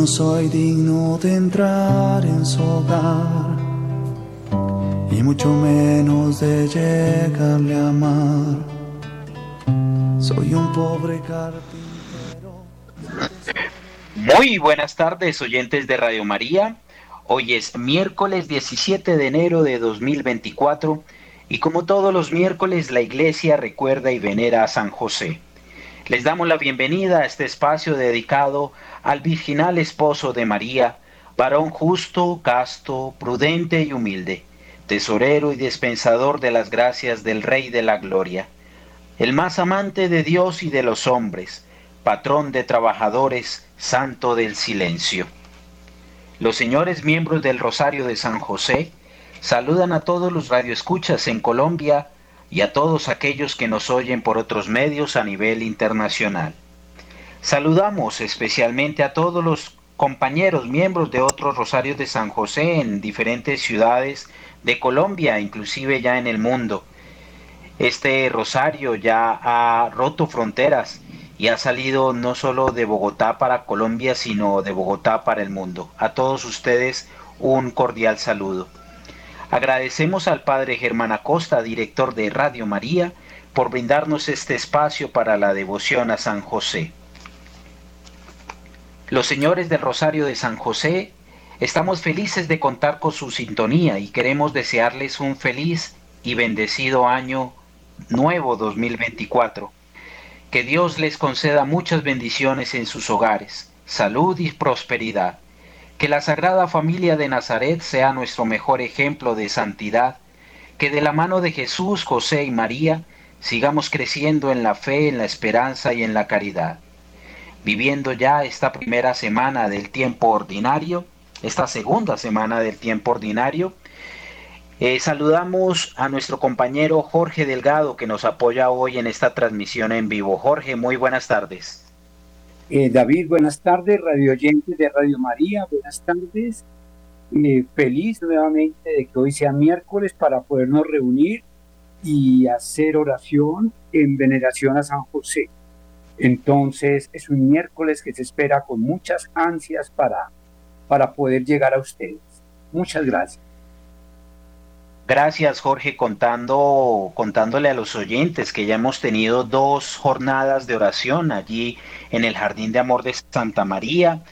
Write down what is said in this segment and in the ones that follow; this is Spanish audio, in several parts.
no soy digno de entrar en su hogar, y mucho menos de llegarle a amar. Soy un pobre carpintero. Muy buenas tardes, oyentes de Radio María. Hoy es miércoles 17 de enero de 2024 y como todos los miércoles la iglesia recuerda y venera a San José. Les damos la bienvenida a este espacio dedicado al virginal esposo de María, varón justo, casto, prudente y humilde, tesorero y dispensador de las gracias del Rey de la Gloria, el más amante de Dios y de los hombres, patrón de trabajadores, santo del silencio. Los señores miembros del Rosario de San José saludan a todos los radioescuchas en Colombia, y a todos aquellos que nos oyen por otros medios a nivel internacional. Saludamos especialmente a todos los compañeros miembros de otros Rosarios de San José en diferentes ciudades de Colombia, inclusive ya en el mundo. Este rosario ya ha roto fronteras y ha salido no solo de Bogotá para Colombia, sino de Bogotá para el mundo. A todos ustedes un cordial saludo. Agradecemos al Padre Germán Acosta, director de Radio María, por brindarnos este espacio para la devoción a San José. Los señores del Rosario de San José, estamos felices de contar con su sintonía y queremos desearles un feliz y bendecido año nuevo 2024. Que Dios les conceda muchas bendiciones en sus hogares, salud y prosperidad que la Sagrada Familia de Nazaret sea nuestro mejor ejemplo de santidad, que de la mano de Jesús, José y María sigamos creciendo en la fe, en la esperanza y en la caridad. Viviendo ya esta primera semana del tiempo ordinario, esta segunda semana del tiempo ordinario, eh, saludamos a nuestro compañero Jorge Delgado que nos apoya hoy en esta transmisión en vivo. Jorge, muy buenas tardes. Eh, David, buenas tardes, radio oyentes de Radio María, buenas tardes. Eh, feliz nuevamente de que hoy sea miércoles para podernos reunir y hacer oración en veneración a San José. Entonces es un miércoles que se espera con muchas ansias para, para poder llegar a ustedes. Muchas gracias. Gracias Jorge, contando, contándole a los oyentes que ya hemos tenido dos jornadas de oración allí en el Jardín de Amor de Santa María,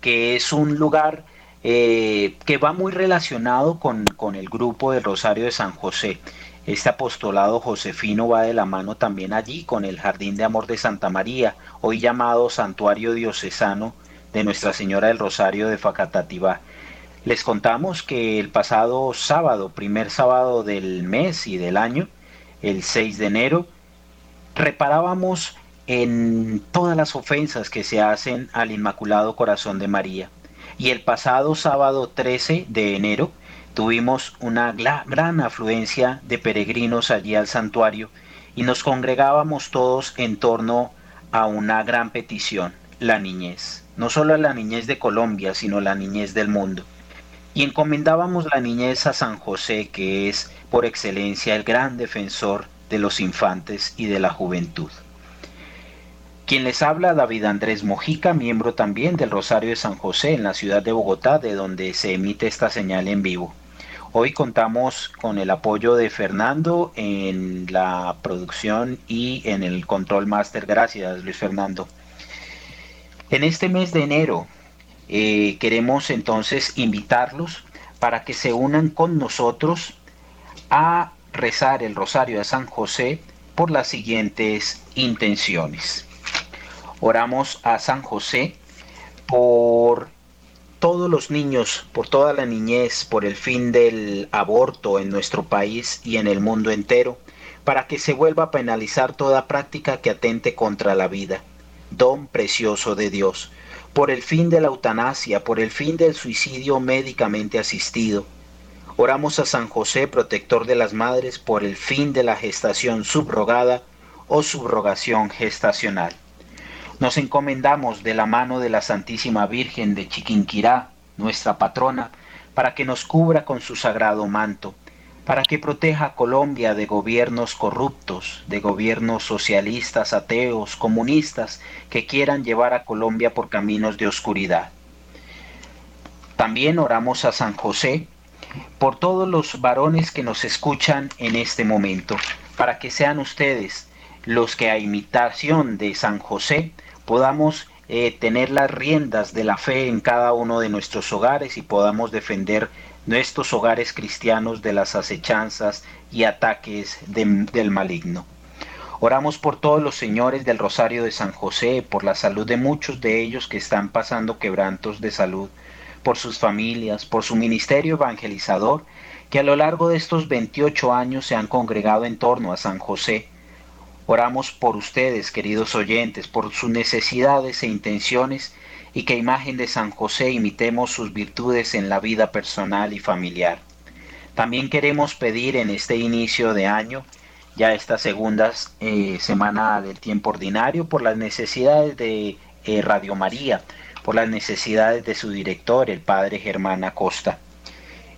que es un lugar eh, que va muy relacionado con, con el grupo del Rosario de San José. Este apostolado josefino va de la mano también allí con el Jardín de Amor de Santa María, hoy llamado Santuario Diocesano de Nuestra Señora del Rosario de Facatativá. Les contamos que el pasado sábado, primer sábado del mes y del año, el 6 de enero, reparábamos en todas las ofensas que se hacen al Inmaculado Corazón de María. Y el pasado sábado 13 de enero tuvimos una gran afluencia de peregrinos allí al santuario y nos congregábamos todos en torno a una gran petición, la niñez. No solo la niñez de Colombia, sino la niñez del mundo y encomendábamos la niñez a San José, que es por excelencia el gran defensor de los infantes y de la juventud. Quien les habla, David Andrés Mojica, miembro también del Rosario de San José en la ciudad de Bogotá, de donde se emite esta señal en vivo. Hoy contamos con el apoyo de Fernando en la producción y en el control máster. Gracias, Luis Fernando. En este mes de enero eh, queremos entonces invitarlos para que se unan con nosotros a rezar el rosario de San José por las siguientes intenciones. Oramos a San José por todos los niños, por toda la niñez, por el fin del aborto en nuestro país y en el mundo entero, para que se vuelva a penalizar toda práctica que atente contra la vida, don precioso de Dios por el fin de la eutanasia, por el fin del suicidio médicamente asistido. Oramos a San José, protector de las madres, por el fin de la gestación subrogada o subrogación gestacional. Nos encomendamos de la mano de la Santísima Virgen de Chiquinquirá, nuestra patrona, para que nos cubra con su sagrado manto para que proteja a Colombia de gobiernos corruptos, de gobiernos socialistas, ateos, comunistas, que quieran llevar a Colombia por caminos de oscuridad. También oramos a San José por todos los varones que nos escuchan en este momento, para que sean ustedes los que a imitación de San José podamos eh, tener las riendas de la fe en cada uno de nuestros hogares y podamos defender nuestros hogares cristianos de las acechanzas y ataques del maligno. Oramos por todos los señores del Rosario de San José, por la salud de muchos de ellos que están pasando quebrantos de salud, por sus familias, por su ministerio evangelizador, que a lo largo de estos 28 años se han congregado en torno a San José, Oramos por ustedes, queridos oyentes, por sus necesidades e intenciones y que imagen de San José imitemos sus virtudes en la vida personal y familiar. También queremos pedir en este inicio de año, ya esta segunda eh, semana del tiempo ordinario, por las necesidades de eh, Radio María, por las necesidades de su director, el padre Germán Acosta.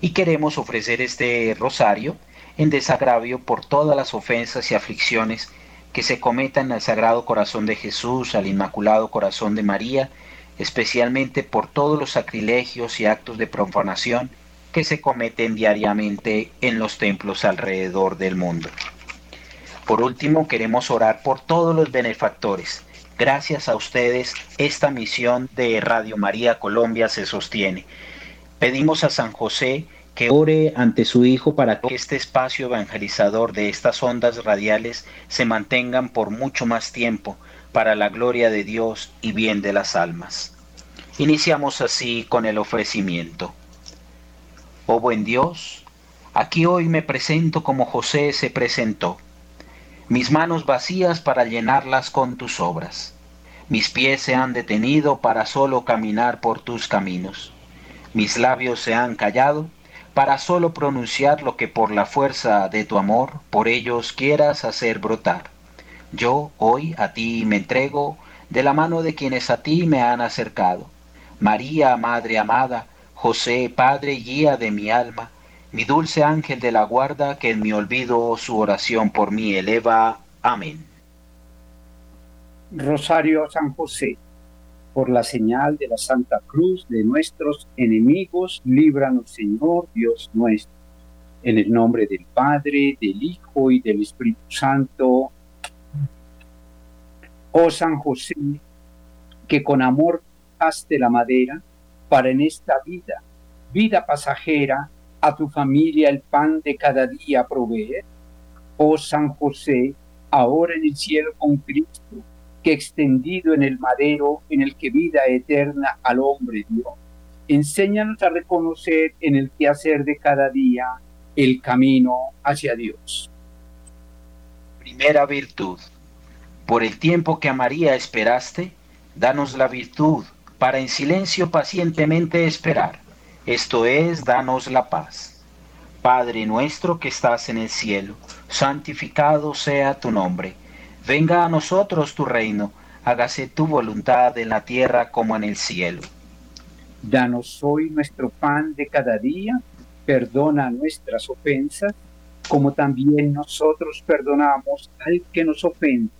Y queremos ofrecer este rosario en desagravio por todas las ofensas y aflicciones que se cometan al Sagrado Corazón de Jesús, al Inmaculado Corazón de María, especialmente por todos los sacrilegios y actos de profanación que se cometen diariamente en los templos alrededor del mundo. Por último, queremos orar por todos los benefactores. Gracias a ustedes, esta misión de Radio María Colombia se sostiene. Pedimos a San José que ore ante su Hijo para que este espacio evangelizador de estas ondas radiales se mantengan por mucho más tiempo para la gloria de Dios y bien de las almas. Iniciamos así con el ofrecimiento. Oh buen Dios, aquí hoy me presento como José se presentó, mis manos vacías para llenarlas con tus obras. Mis pies se han detenido para solo caminar por tus caminos. Mis labios se han callado para solo pronunciar lo que por la fuerza de tu amor por ellos quieras hacer brotar. Yo hoy a ti me entrego de la mano de quienes a ti me han acercado. María, Madre amada, José, Padre guía de mi alma, mi dulce ángel de la guarda, que en mi olvido su oración por mí eleva. Amén. Rosario San José por la señal de la Santa Cruz de nuestros enemigos, líbranos Señor Dios nuestro. En el nombre del Padre, del Hijo y del Espíritu Santo. Oh San José, que con amor haste la madera para en esta vida, vida pasajera, a tu familia el pan de cada día proveer. Oh San José, ahora en el cielo con Cristo que extendido en el madero en el que vida eterna al hombre dio. Enséñanos a reconocer en el quehacer de cada día el camino hacia Dios. Primera virtud. Por el tiempo que a María esperaste, danos la virtud para en silencio pacientemente esperar. Esto es, danos la paz. Padre nuestro que estás en el cielo, santificado sea tu nombre Venga a nosotros tu reino, hágase tu voluntad en la tierra como en el cielo. Danos hoy nuestro pan de cada día, perdona nuestras ofensas, como también nosotros perdonamos al que nos ofende.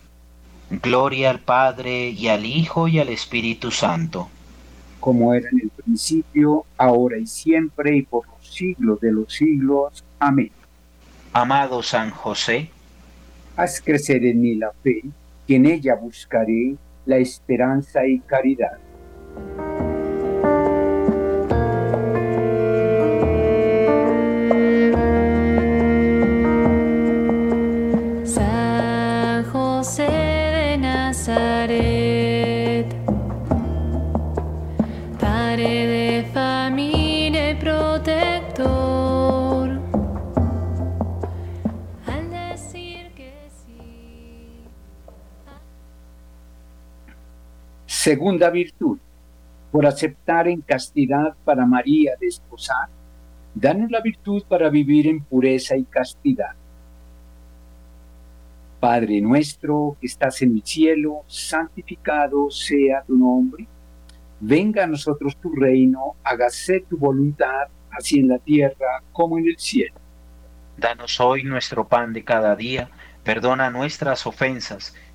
Gloria al Padre y al Hijo y al Espíritu Santo. Como era en el principio, ahora y siempre y por los siglos de los siglos. Amén. Amado San José, haz crecer en mí la fe, que en ella buscaré la esperanza y caridad. Segunda virtud, por aceptar en castidad para María desposar, danos la virtud para vivir en pureza y castidad. Padre nuestro que estás en el cielo, santificado sea tu nombre. Venga a nosotros tu reino, hágase tu voluntad, así en la tierra como en el cielo. Danos hoy nuestro pan de cada día, perdona nuestras ofensas,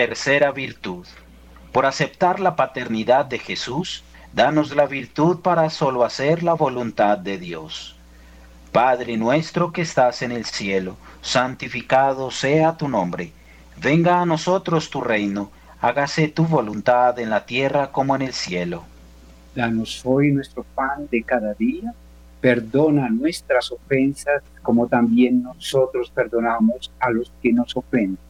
Tercera virtud. Por aceptar la paternidad de Jesús, danos la virtud para solo hacer la voluntad de Dios. Padre nuestro que estás en el cielo, santificado sea tu nombre. Venga a nosotros tu reino, hágase tu voluntad en la tierra como en el cielo. Danos hoy nuestro pan de cada día, perdona nuestras ofensas como también nosotros perdonamos a los que nos ofenden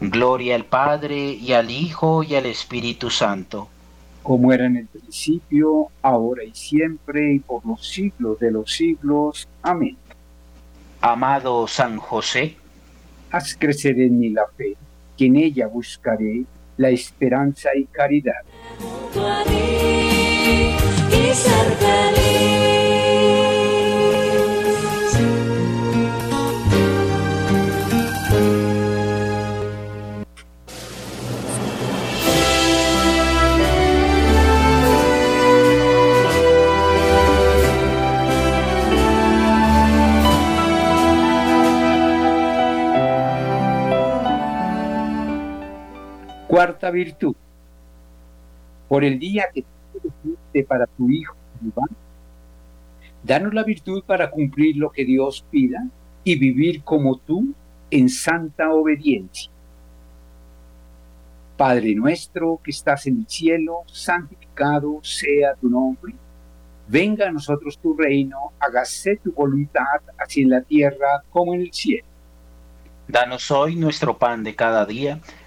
Gloria al Padre, y al Hijo, y al Espíritu Santo. Como era en el principio, ahora y siempre, y por los siglos de los siglos. Amén. Amado San José, Haz crecer en mí la fe, que en ella buscaré la esperanza y caridad. junto a ti y ser feliz. Cuarta virtud. Por el día que tú para tu hijo, danos la virtud para cumplir lo que Dios pida y vivir como tú en santa obediencia. Padre nuestro que estás en el cielo, santificado sea tu nombre. Venga a nosotros tu reino, hágase tu voluntad, así en la tierra como en el cielo. danos hoy nuestro pan de cada día,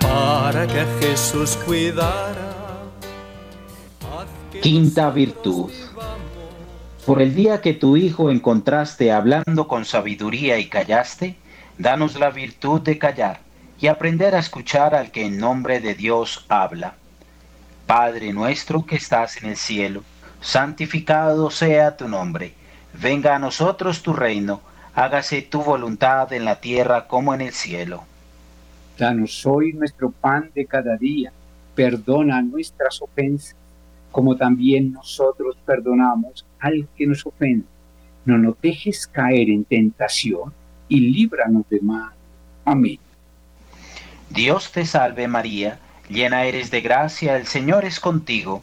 Para que Jesús cuidara. Quinta virtud. Por el día que tu Hijo encontraste hablando con sabiduría y callaste, danos la virtud de callar y aprender a escuchar al que en nombre de Dios habla. Padre nuestro que estás en el cielo, santificado sea tu nombre. Venga a nosotros tu reino, hágase tu voluntad en la tierra como en el cielo. danos hoy nuestro pan de cada día, perdona nuestras ofensas, como también nosotros perdonamos al que nos ofende. No nos dejes caer en tentación y líbranos de mal. Amén. Dios te salve María, llena eres de gracia, el Señor es contigo.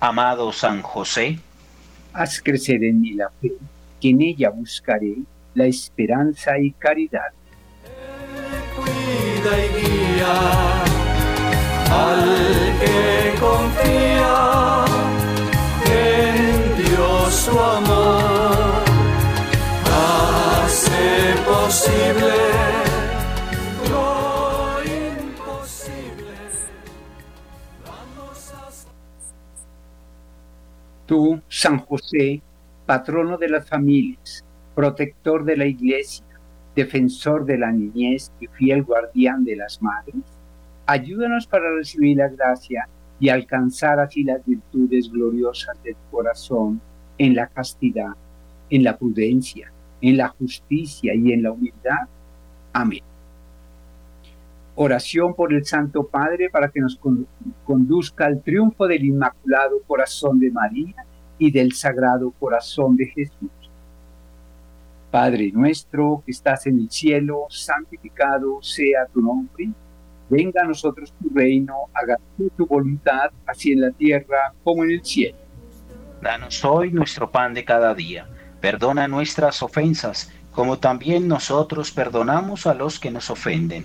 Amado San José, Haz crecer en mí la fe, que en ella buscaré la esperanza y caridad. cuida y guía al que confía Tú, San José, patrono de las familias, protector de la iglesia, defensor de la niñez y fiel guardián de las madres, ayúdanos para recibir la gracia y alcanzar así las virtudes gloriosas del corazón en la castidad, en la prudencia, en la justicia y en la humildad. Amén. Oración por el Santo Padre para que nos con- conduzca al triunfo del Inmaculado Corazón de María y del Sagrado Corazón de Jesús. Padre nuestro que estás en el cielo, santificado sea tu nombre. Venga a nosotros tu reino, hágase tu voluntad, así en la tierra como en el cielo. danos hoy nuestro pan de cada día. Perdona nuestras ofensas, como también nosotros perdonamos a los que nos ofenden.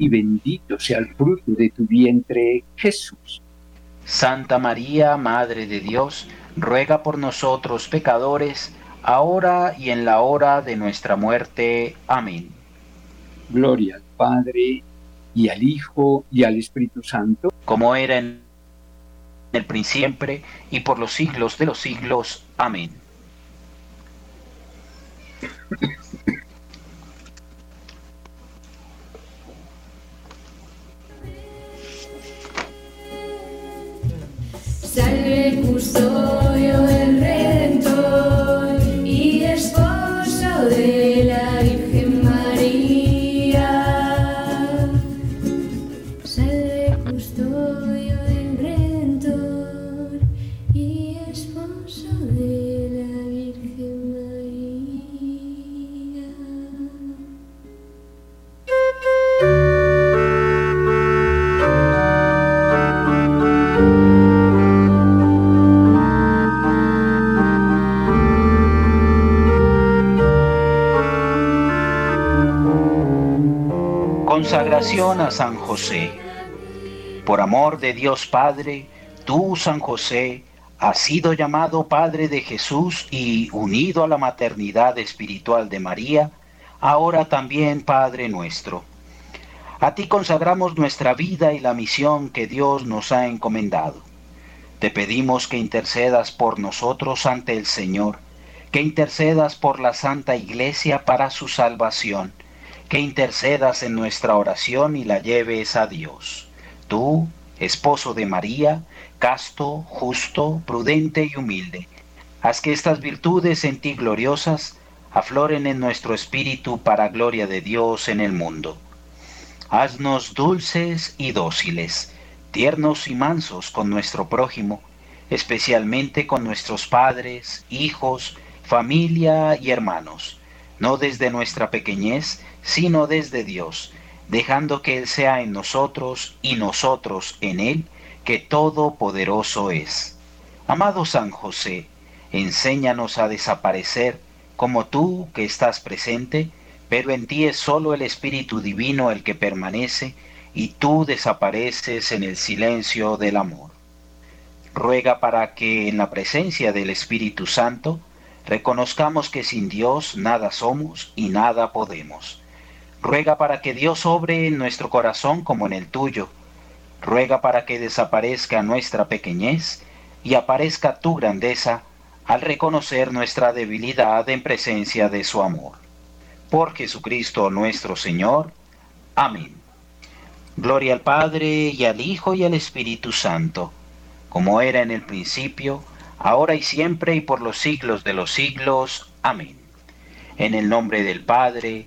y bendito sea el fruto de tu vientre Jesús. Santa María, Madre de Dios, ruega por nosotros pecadores, ahora y en la hora de nuestra muerte. Amén. Gloria al Padre, y al Hijo, y al Espíritu Santo, como era en el principio siempre, y por los siglos de los siglos. Amén. Salve custodio A San José. Por amor de Dios Padre, tú, San José, has sido llamado Padre de Jesús y unido a la maternidad espiritual de María, ahora también Padre nuestro. A ti consagramos nuestra vida y la misión que Dios nos ha encomendado. Te pedimos que intercedas por nosotros ante el Señor, que intercedas por la Santa Iglesia para su salvación, que intercedas en nuestra oración y la lleves a Dios. Tú, esposo de María, casto, justo, prudente y humilde, haz que estas virtudes en ti gloriosas afloren en nuestro espíritu para gloria de Dios en el mundo. Haznos dulces y dóciles, tiernos y mansos con nuestro prójimo, especialmente con nuestros padres, hijos, familia y hermanos, no desde nuestra pequeñez, sino desde Dios, dejando que Él sea en nosotros y nosotros en Él, que todopoderoso es. Amado San José, enséñanos a desaparecer como tú que estás presente, pero en ti es solo el Espíritu Divino el que permanece, y tú desapareces en el silencio del amor. Ruega para que en la presencia del Espíritu Santo reconozcamos que sin Dios nada somos y nada podemos. Ruega para que Dios obre en nuestro corazón como en el tuyo. Ruega para que desaparezca nuestra pequeñez y aparezca tu grandeza al reconocer nuestra debilidad en presencia de su amor. Por Jesucristo nuestro Señor. Amén. Gloria al Padre y al Hijo y al Espíritu Santo, como era en el principio, ahora y siempre y por los siglos de los siglos. Amén. En el nombre del Padre,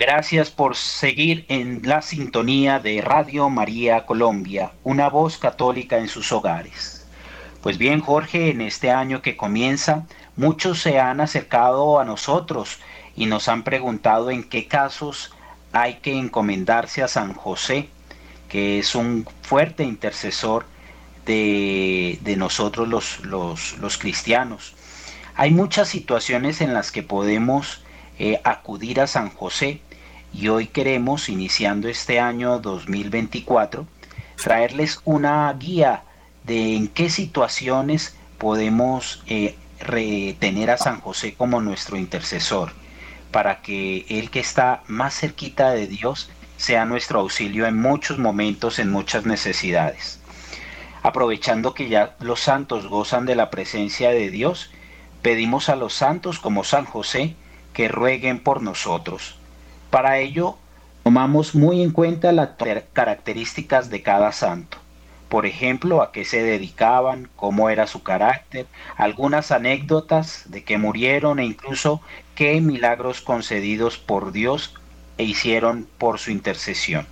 Gracias por seguir en la sintonía de Radio María Colombia, una voz católica en sus hogares. Pues bien, Jorge, en este año que comienza, muchos se han acercado a nosotros y nos han preguntado en qué casos hay que encomendarse a San José, que es un fuerte intercesor de, nosotros los, los, cristianos. Hay muchas situaciones en las que podemos eh, acudir a San José y hoy queremos, iniciando este año 2024, traerles una guía de en qué situaciones podemos eh, retener a San José como nuestro intercesor, para que Él que está más cerquita de Dios sea nuestro auxilio en muchos momentos, en muchas necesidades. Aprovechando que ya los santos gozan de la presencia de Dios, pedimos a los santos como San José que rueguen por nosotros para ello, tomamos muy en cuenta las características de cada santo. Por ejemplo, a qué se dedicaban, cómo era su carácter, algunas anécdotas de que murieron e incluso qué milagros concedidos por Dios e hicieron por su intercesión.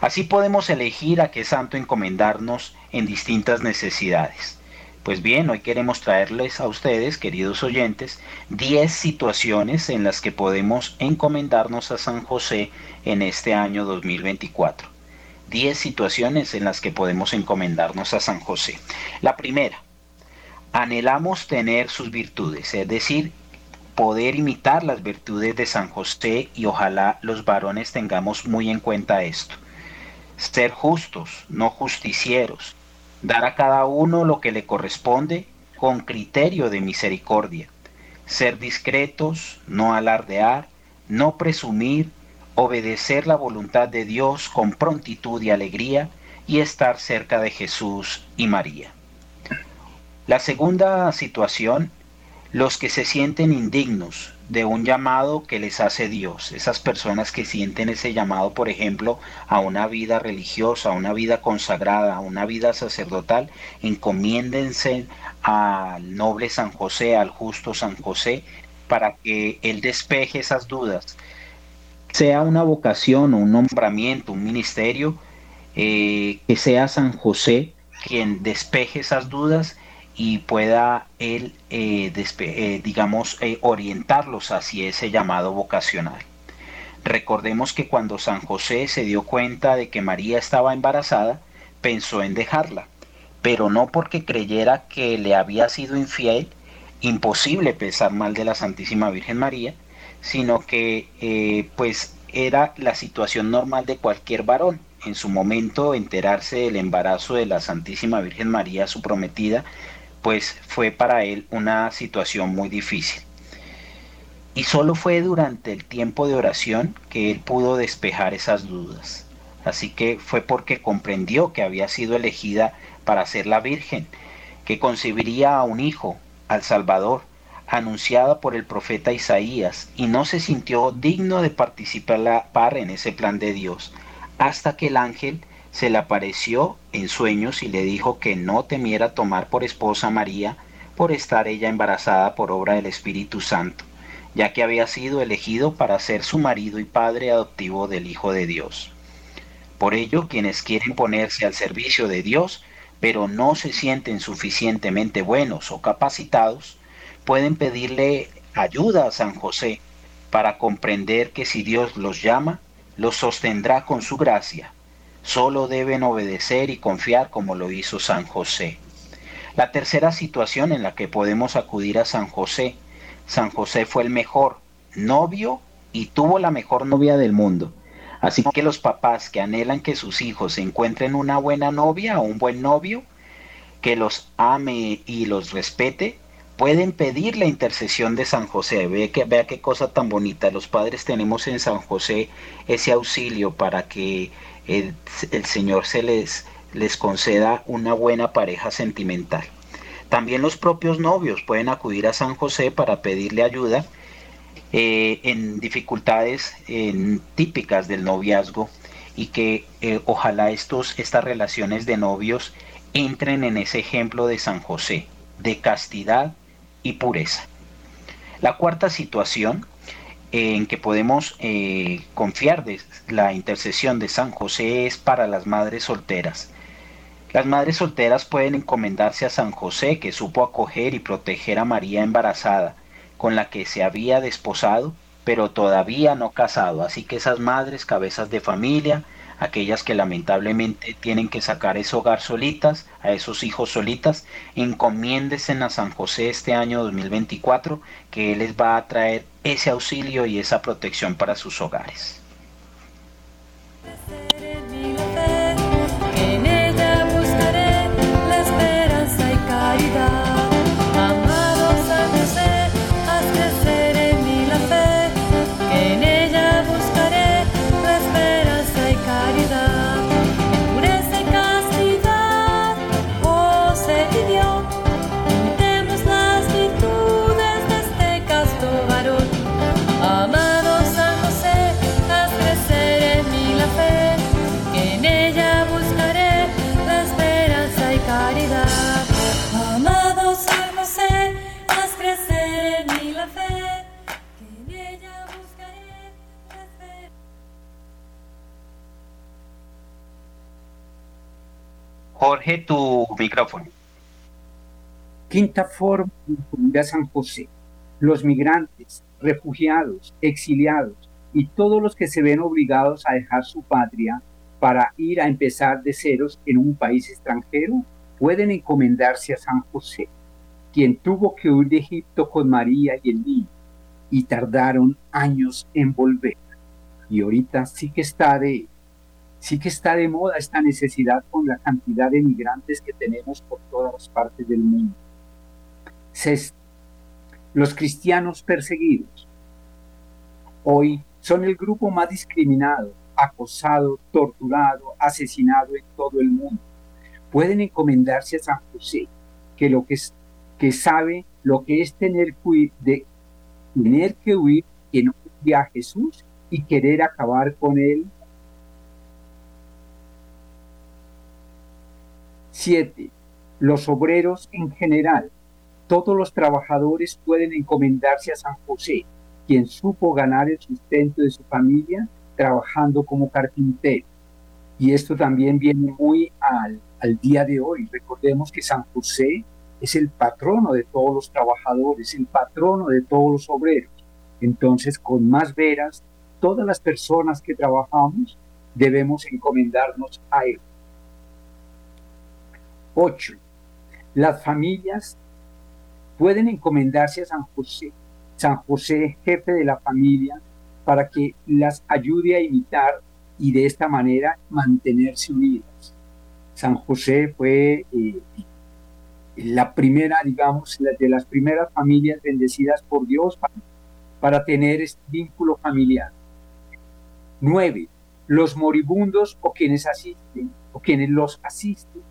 Así podemos elegir a qué santo encomendarnos en distintas necesidades. Pues bien, hoy queremos traerles a ustedes, queridos oyentes, 10 situaciones en las que podemos encomendarnos a San José en este año 2024. 10 situaciones en las que podemos encomendarnos a San José. La primera, anhelamos tener sus virtudes, es decir, poder imitar las virtudes de San José y ojalá los varones tengamos muy en cuenta esto. Ser justos, no justicieros, dar a cada uno lo que le corresponde con criterio de misericordia, ser discretos, no alardear, no presumir, obedecer la voluntad de Dios con prontitud y alegría y estar cerca de Jesús y María. La segunda situación, los que se sienten indignos, de un llamado que les hace Dios. Esas personas que sienten ese llamado, por ejemplo, a una vida religiosa, a una vida consagrada, a una vida sacerdotal, encomiéndense al noble San José, al justo San José, para que Él despeje esas dudas. Sea una vocación, un nombramiento, un ministerio, eh, que sea San José quien despeje esas dudas y pueda él, eh, eh, digamos, eh, orientarlos hacia ese llamado vocacional. Recordemos que cuando San José se dio cuenta de que María estaba embarazada, pensó en dejarla, pero no porque creyera que le había sido infiel, imposible pensar mal de la Santísima Virgen María, sino que pues era la situación normal de cualquier varón. En su momento enterarse del embarazo de la Santísima Virgen María, su prometida, pues fue para él una situación muy difícil. Y solo fue durante el tiempo de oración que él pudo despejar esas dudas. Así que fue porque comprendió que había sido elegida para ser la Virgen, que concibiría a un hijo, al Salvador, anunciada por el profeta Isaías, y no se sintió digno de participar en ese plan de Dios, hasta que el ángel se le apareció en sueños y le dijo que no temiera tomar por esposa a María por estar ella embarazada por obra del Espíritu Santo, ya que había sido elegido para ser su marido y padre adoptivo del Hijo de Dios. Por ello, quienes quieren ponerse al servicio de Dios, pero no se sienten suficientemente buenos o capacitados, pueden pedirle ayuda a San José para comprender que si Dios los llama, los sostendrá con su gracia Solo deben obedecer y confiar como lo hizo San José. La tercera situación en la que podemos acudir a San José. San José fue el mejor novio y tuvo la mejor novia del mundo. Así que los papás que anhelan que sus hijos encuentren una buena novia o un buen novio, que los ame y los respete, pueden pedir la intercesión de San José. Vea, que, vea qué cosa tan bonita. Los padres tenemos en San José ese auxilio para que el, Señor se les, les conceda una buena pareja sentimental. También los propios novios pueden acudir a San José para pedirle ayuda eh, en dificultades típicas del noviazgo y que eh, ojalá estos, estas relaciones de novios entren en ese ejemplo de San José, de castidad y pureza. La cuarta situación en que podemos eh, confiar de la intercesión de San José es para las madres solteras. Las madres solteras pueden encomendarse a San José, que supo acoger y proteger a María embarazada, con la que se había desposado, pero todavía no casado. Así que esas madres, cabezas de familia, aquellas que lamentablemente tienen que sacar ese hogar solitas, a esos hijos solitas, encomiéndese a San José este año 2024, que Él les va a traer ese auxilio y esa protección para sus hogares. Quinta forma de San José. Los migrantes, refugiados, exiliados y todos los que se ven obligados a dejar su patria para ir a empezar de ceros en un país extranjero pueden encomendarse a San José, quien tuvo que huir de Egipto con María y el niño y tardaron años en volver. Y ahorita sí que está de sí que está de moda esta necesidad con la cantidad de migrantes que tenemos por todas las partes del mundo. Sexto, los cristianos perseguidos. Hoy son el grupo más discriminado, acosado, torturado, asesinado en todo el mundo. Pueden encomendarse a San José, que lo que, es, que sabe lo que es tener, de, tener que huir en un a Jesús y querer acabar con él 7. Los obreros en general. Todos los trabajadores pueden encomendarse a San José, quien supo ganar el sustento de su familia trabajando como carpintero. Y esto también viene muy al, al día de hoy. Recordemos que San José es el patrono de todos los trabajadores, el patrono de todos los obreros. Entonces, con más veras, todas las personas que trabajamos debemos encomendarnos a él. 8. Las familias pueden encomendarse a San José, San José, jefe de la familia, para que las ayude a imitar y de esta manera mantenerse unidas. San José fue eh, la primera, digamos, de las primeras familias bendecidas por Dios para, para tener este vínculo familiar. 9. Los moribundos o quienes asisten o quienes los asisten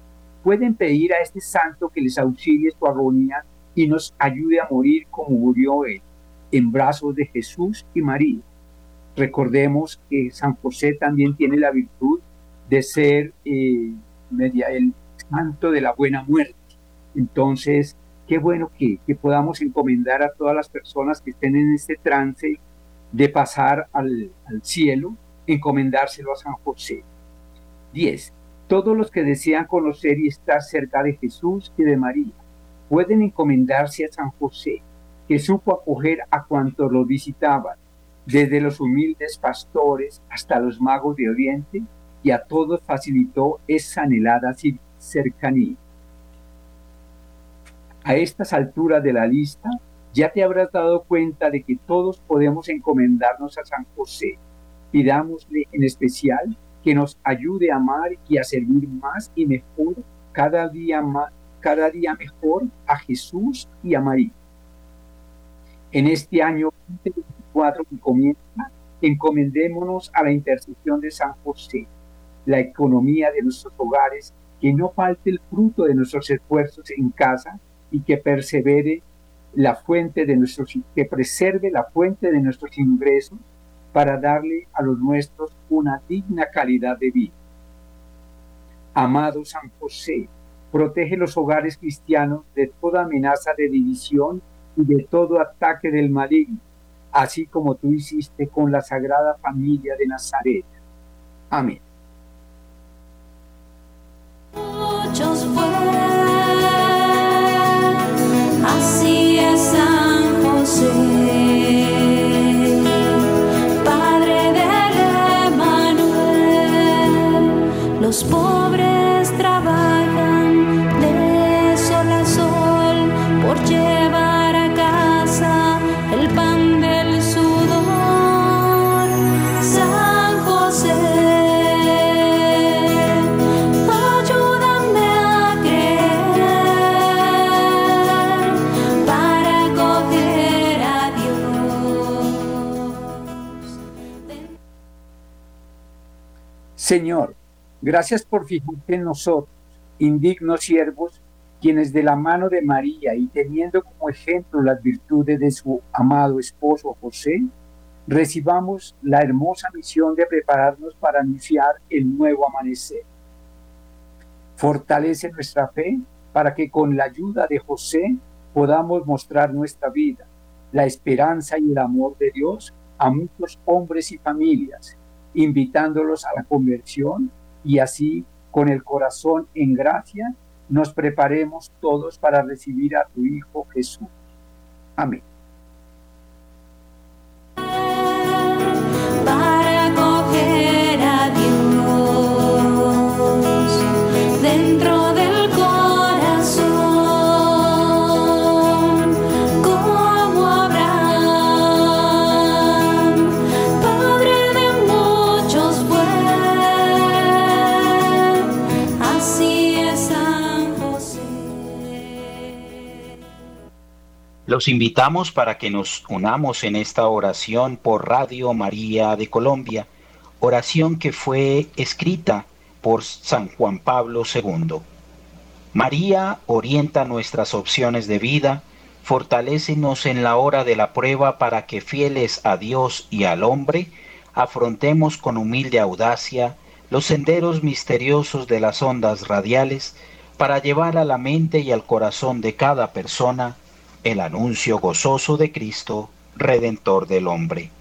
pueden pedir a este santo que les auxilie su agonía y nos ayude a morir como murió él, en brazos de Jesús y María. Recordemos que San José también tiene la virtud de ser eh, el santo de la buena muerte. Entonces, qué bueno que, que, podamos encomendar a todas las personas que estén en este trance de pasar al, al cielo, encomendárselo a San José. 10. Todos los que desean conocer y estar cerca de Jesús y de María pueden encomendarse a San José, que supo acoger a cuantos lo visitaban, desde los humildes pastores hasta los magos de Oriente, y a todos facilitó esa anhelada cercanía. A estas alturas de la lista, ya te habrás dado cuenta de que todos podemos encomendarnos a San José. Pidámosle en especial que nos ayude a amar y a servir más y mejor cada día más, cada día mejor a Jesús y a María. En este año 2024 que comienza, encomendémonos a la intercesión de San José, la economía de nuestros hogares, que no falte el fruto de nuestros esfuerzos en casa y que persevere la fuente de nuestros que preserve la fuente de nuestros ingresos para darle a los nuestros una digna calidad de vida. Amado San José, protege los hogares cristianos de toda amenaza de división y de todo ataque del maligno. así como tú hiciste con la Sagrada Familia de Nazaret. Amén. así es San José, Padre de los pobres Señor, gracias por fijarte en nosotros, indignos siervos, quienes de la mano de María y teniendo como ejemplo las virtudes de su amado esposo José, recibamos la hermosa misión de prepararnos para anunciar el nuevo amanecer. Fortalece nuestra fe para que con la ayuda de José podamos mostrar nuestra vida, la esperanza y el amor de Dios a muchos hombres y familias, invitándolos a la conversión y así con el corazón en gracia nos preparemos todos para recibir a tu Hijo Jesús. Amén. Los invitamos para que nos unamos en esta oración por Radio María de Colombia, oración que fue escrita por San Juan Pablo II. María orienta nuestras opciones de vida, fortalécenos en la hora de la prueba para que fieles a Dios y al hombre, afrontemos con humilde audacia los senderos misteriosos de las ondas radiales para llevar a la mente y al corazón de cada persona el anuncio gozoso de Cristo, Redentor del hombre.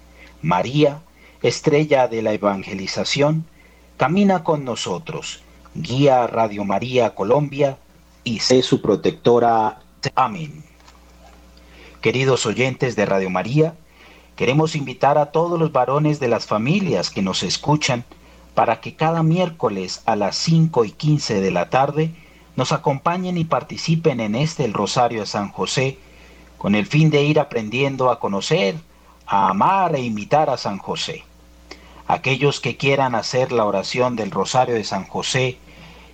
María, estrella de la evangelización, camina con nosotros, guía a Radio María Colombia y sé su protectora. Amén. Queridos oyentes de Radio María, queremos invitar a todos los varones de las familias que nos escuchan para que cada miércoles a las 5 y 15 de la tarde nos acompañen y participen en este el Rosario de San José con el fin de ir aprendiendo a conocer, a amar e imitar a San José. Aquellos que quieran hacer la oración del Rosario de San José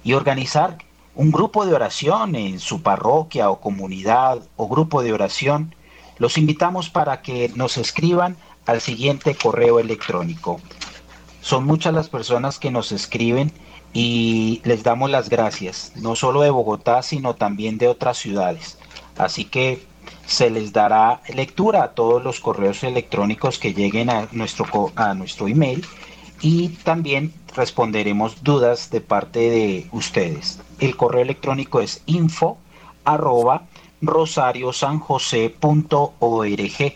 y organizar un grupo de oración en su parroquia o comunidad o grupo de oración, los invitamos para que nos escriban al siguiente correo electrónico. Son muchas las personas que nos escriben y les damos las gracias, no solo de Bogotá, sino también de otras ciudades. Así que se les dará lectura a todos los correos electrónicos que lleguen a nuestro, a nuestro email y también responderemos dudas de parte de ustedes. El correo electrónico es info arroba rosariosanjose.org.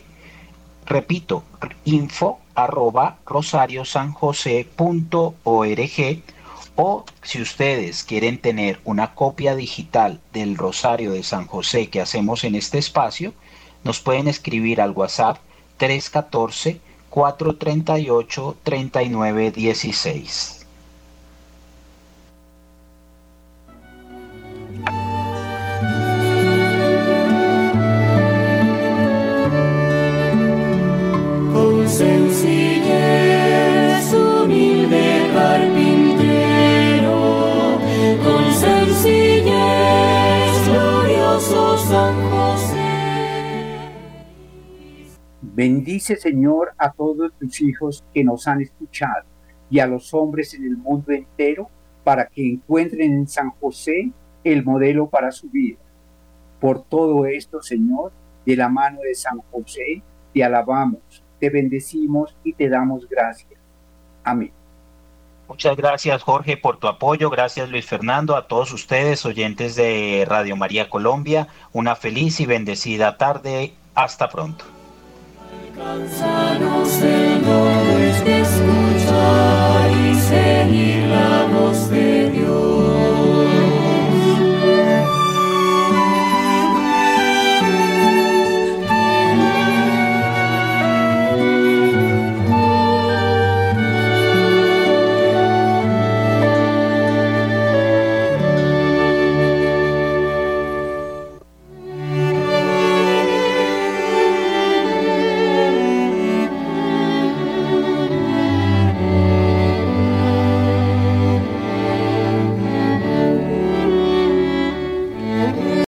Repito, info arroba rosariosanjose.org o si ustedes quieren tener una copia digital del Rosario de San José que hacemos en este espacio, nos pueden escribir al WhatsApp 314 438 3916. Bendice, Señor, a todos tus hijos que nos han escuchado y a los hombres en el mundo entero para que encuentren en San José el modelo para su vida. Por todo esto, Señor, de la mano de San José, te alabamos, te bendecimos y te damos gracias. Amén. Muchas gracias Jorge por tu apoyo, gracias Luis Fernando, a todos ustedes oyentes de Radio María Colombia, una feliz y bendecida tarde, hasta pronto. Cansanos del no escuchar y seguir la voz de